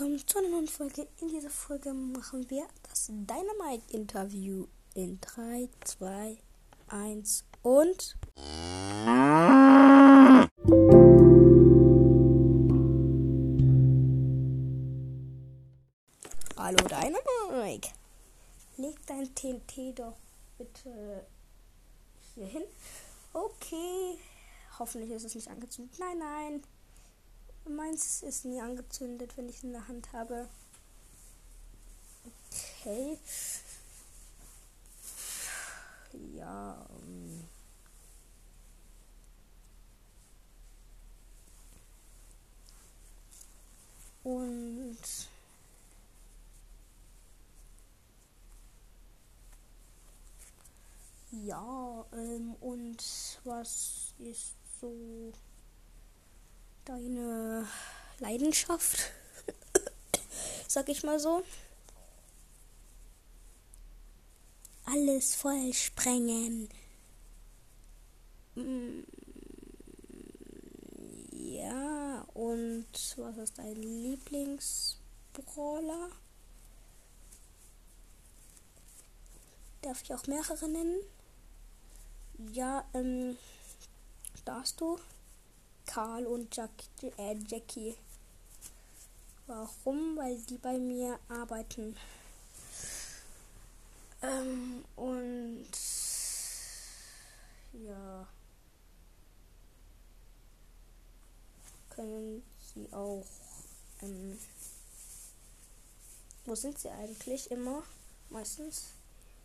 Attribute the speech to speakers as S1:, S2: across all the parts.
S1: willkommen zu einer neuen Folge. In dieser Folge machen wir das Dynamite-Interview in 3, 2, 1 und. Hallo Dynamite! Leg dein TNT doch bitte hier hin. Okay. Hoffentlich ist es nicht angezündet. Nein, nein. Meins ist nie angezündet, wenn ich es in der Hand habe. Okay. Ja. Um und ja, ähm, und was ist so deine Leidenschaft? Sag ich mal so. Alles voll sprengen. Mm, ja, und was ist dein Lieblingsbrawler? Darf ich auch mehrere nennen? Ja, ähm, darfst du? Karl und Jack, äh, Jackie. Warum? Weil die bei mir arbeiten. Ähm, und ja. Können sie auch. Ähm, wo sind sie eigentlich immer? Meistens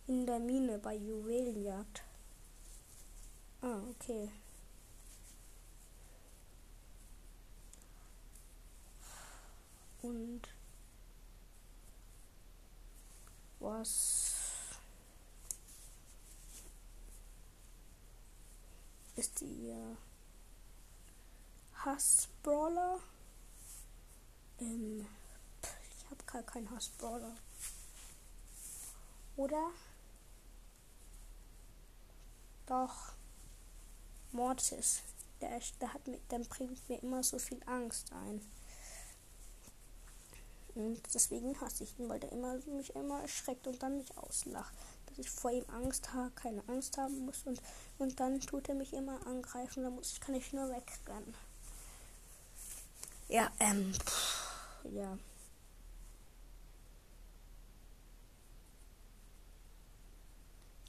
S1: in der Mine bei Juwelenjagd. Ah, okay. Und was ist ihr Hassbrawler? Ähm, ich habe gar keinen Hassbrawler. Oder? Doch. Mortis. Der, der, hat, der bringt mir immer so viel Angst ein. Und deswegen hasse ich ihn, weil der immer, mich immer erschreckt und dann mich auslacht. Dass ich vor ihm Angst habe, keine Angst haben muss. Und, und dann tut er mich immer angreifen. Da muss, kann ich nur wegrennen. Ja, ähm, pff, ja.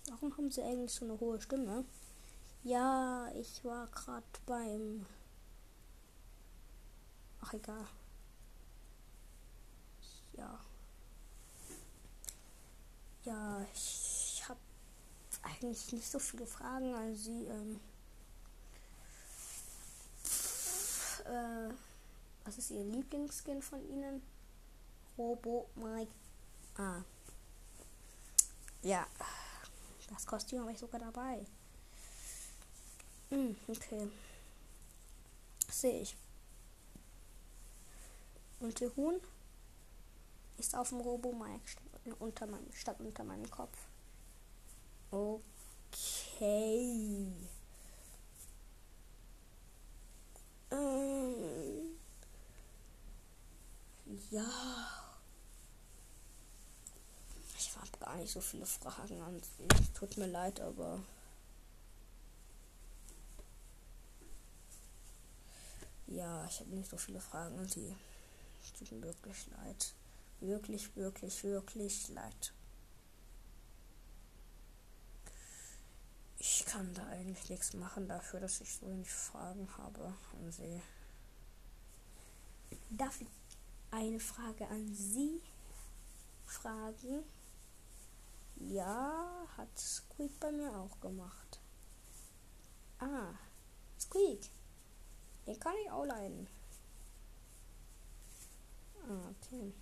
S1: Warum haben sie eigentlich so eine hohe Stimme? Ja, ich war gerade beim. Ach, egal. Ja. Ja, ich, ich habe eigentlich nicht so viele Fragen an Sie. Ähm, äh, was ist Ihr Lieblingsskin von Ihnen? Robo Mike. Ah. Ja. Das Kostüm habe ich sogar dabei. Hm, okay. Sehe ich. Und der Huhn ist auf dem Robo-Mike unter meinem, statt unter meinem Kopf. Okay. Ähm, ja. Ich habe gar nicht so viele Fragen an Sie. Tut mir leid, aber. Ja, ich habe nicht so viele Fragen an Sie. Es tut mir wirklich leid. Wirklich, wirklich, wirklich leid. Ich kann da eigentlich nichts machen dafür, dass ich so wenig Fragen habe an Sie. Darf ich eine Frage an Sie fragen? Ja, hat Squeak bei mir auch gemacht. Ah, Squeak. Den kann ich auch leiden. Ah, okay.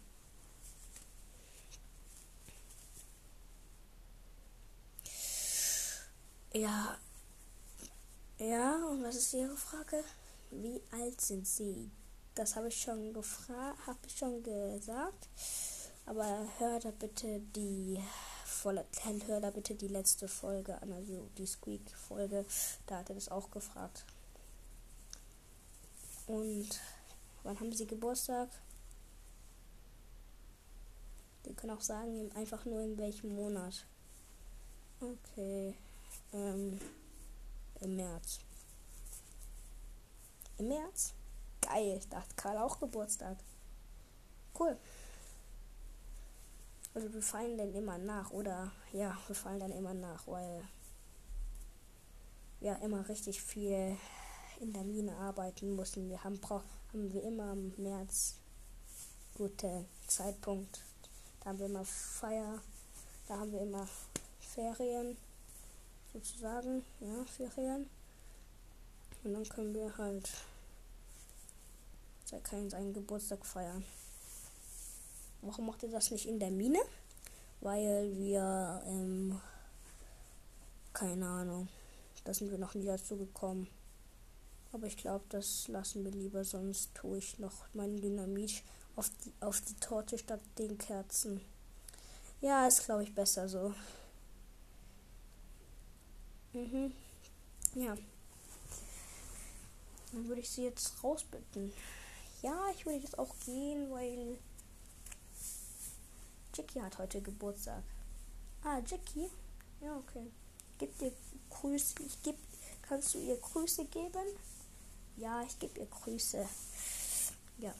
S1: Ja. Ja, und was ist Ihre Frage? Wie alt sind Sie? Das habe ich schon gefragt, habe ich schon gesagt. Aber hör da bitte die hör da bitte die letzte Folge an, also die Squeak-Folge. Da hat er das auch gefragt. Und wann haben Sie Geburtstag? Die können auch sagen, einfach nur in welchem Monat. Okay. Ähm, Im März. Im März? Geil, da hat Karl auch Geburtstag. Cool. Also wir fallen dann immer nach, oder? Ja, wir fallen dann immer nach, weil wir immer richtig viel in der Mine arbeiten mussten. Wir haben, haben wir immer im März guten Zeitpunkt. Da haben wir immer Feier, da haben wir immer Ferien, sozusagen, ja, Ferien. Und dann können wir halt seinen Geburtstag feiern. Warum macht ihr das nicht in der Mine? Weil wir, ähm, keine Ahnung, da sind wir noch nie dazu gekommen. Aber ich glaube, das lassen wir lieber, sonst tue ich noch mein Dynamit auf die, auf die Torte statt den Kerzen. Ja, ist glaube ich besser so. Mhm. Ja. Dann würde ich sie jetzt rausbitten. Ja, ich würde jetzt auch gehen, weil Jackie hat heute Geburtstag. Ah, Jackie? Ja, okay. Gib dir Grüße. Ich geb, kannst du ihr Grüße geben? Ja, ich gebe ihr Grüße. Ja.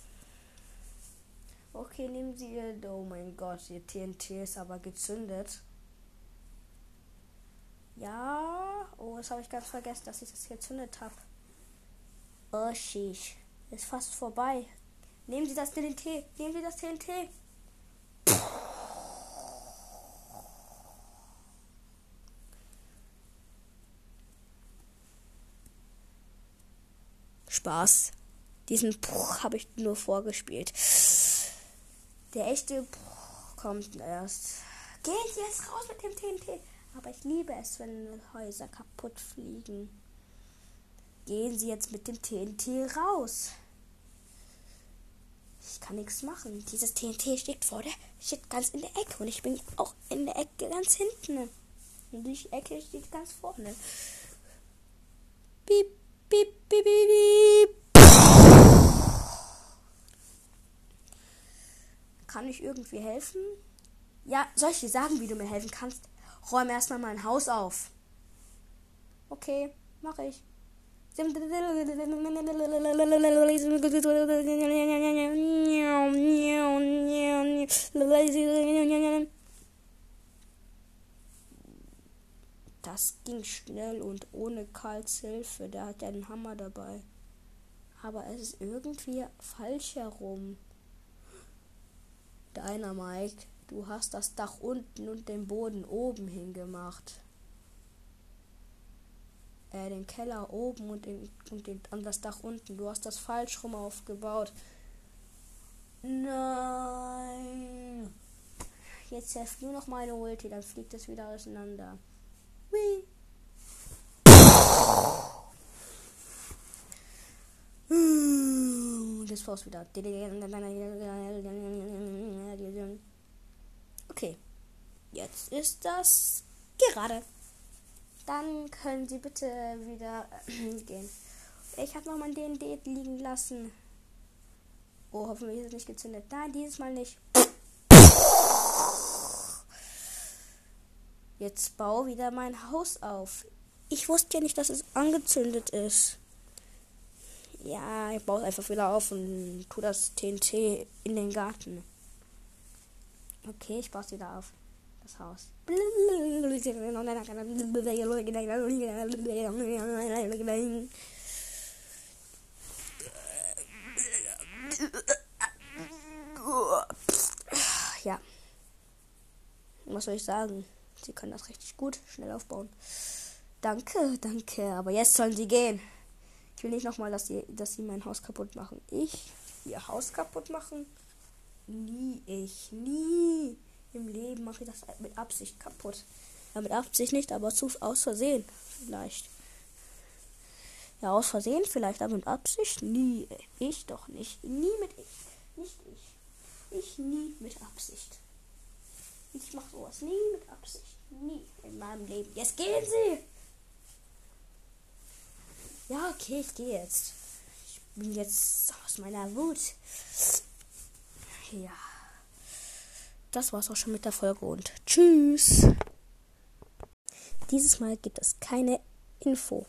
S1: Okay, nehmen Sie ihr. Oh mein Gott, ihr TNT ist aber gezündet. Ja. Oh, das habe ich ganz vergessen, dass ich das gezündet habe. Oh, sheesh. Ist fast vorbei. Nehmen Sie das TNT. Nehmen Sie das TNT. Spaß. Diesen habe ich nur vorgespielt. Der echte kommt erst. Gehen Sie jetzt raus mit dem TNT. Aber ich liebe es, wenn Häuser kaputt fliegen. Gehen Sie jetzt mit dem TNT raus. Ich kann nichts machen. Dieses TNT steht vor der, steht ganz in der Ecke und ich bin auch in der Ecke ganz hinten. Und die Ecke steht ganz vorne. Piep, piep, piep, piep. Kann ich irgendwie helfen? Ja, soll ich dir sagen, wie du mir helfen kannst? Räume erstmal mein Haus auf. Okay, mache ich. Das ging schnell und ohne Karls Hilfe. Der hat einen Hammer dabei. Aber es ist irgendwie falsch herum. Deiner Mike, du hast das Dach unten und den Boden oben hingemacht äh, den Keller oben und, den, und den, an das Dach unten. Du hast das falsch rum aufgebaut. Nein. Jetzt hilft nur noch meine Ulti, dann fliegt es wieder auseinander. Und jetzt brauchst wieder. Okay. Jetzt ist das gerade. Dann können Sie bitte wieder äh, gehen. Ich habe noch mein DND liegen lassen. Oh, hoffentlich ist es nicht gezündet. Nein, dieses Mal nicht. Jetzt baue wieder mein Haus auf. Ich wusste ja nicht, dass es angezündet ist. Ja, ich baue es einfach wieder auf und tu das TNT in den Garten. Okay, ich baue es wieder auf das Haus. Ja. Was soll ich sagen? Sie können das richtig gut, schnell aufbauen. Danke, danke. Aber jetzt sollen sie gehen. Ich will nicht nochmal, dass sie, dass sie mein Haus kaputt machen. Ich ihr Haus kaputt machen? Nie, ich, nie. Im Leben mache ich das mit Absicht kaputt. Ja, mit Absicht nicht, aber zu, aus Versehen vielleicht. Ja, aus Versehen vielleicht, aber mit Absicht nie. Ich doch nicht. Nie mit ich. Nicht ich. Ich nie mit Absicht. Ich mache sowas nie mit Absicht. Nie in meinem Leben. Jetzt gehen Sie! Ja, okay, ich gehe jetzt. Ich bin jetzt aus meiner Wut. Ja. das war's auch schon mit der Folge und tschüss. Dieses Mal gibt es keine Info.